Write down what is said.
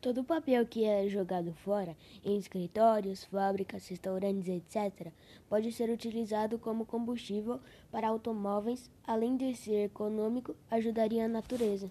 Todo o papel que é jogado fora, em escritórios, fábricas, restaurantes, etc., pode ser utilizado como combustível para automóveis, além de ser econômico, ajudaria a natureza.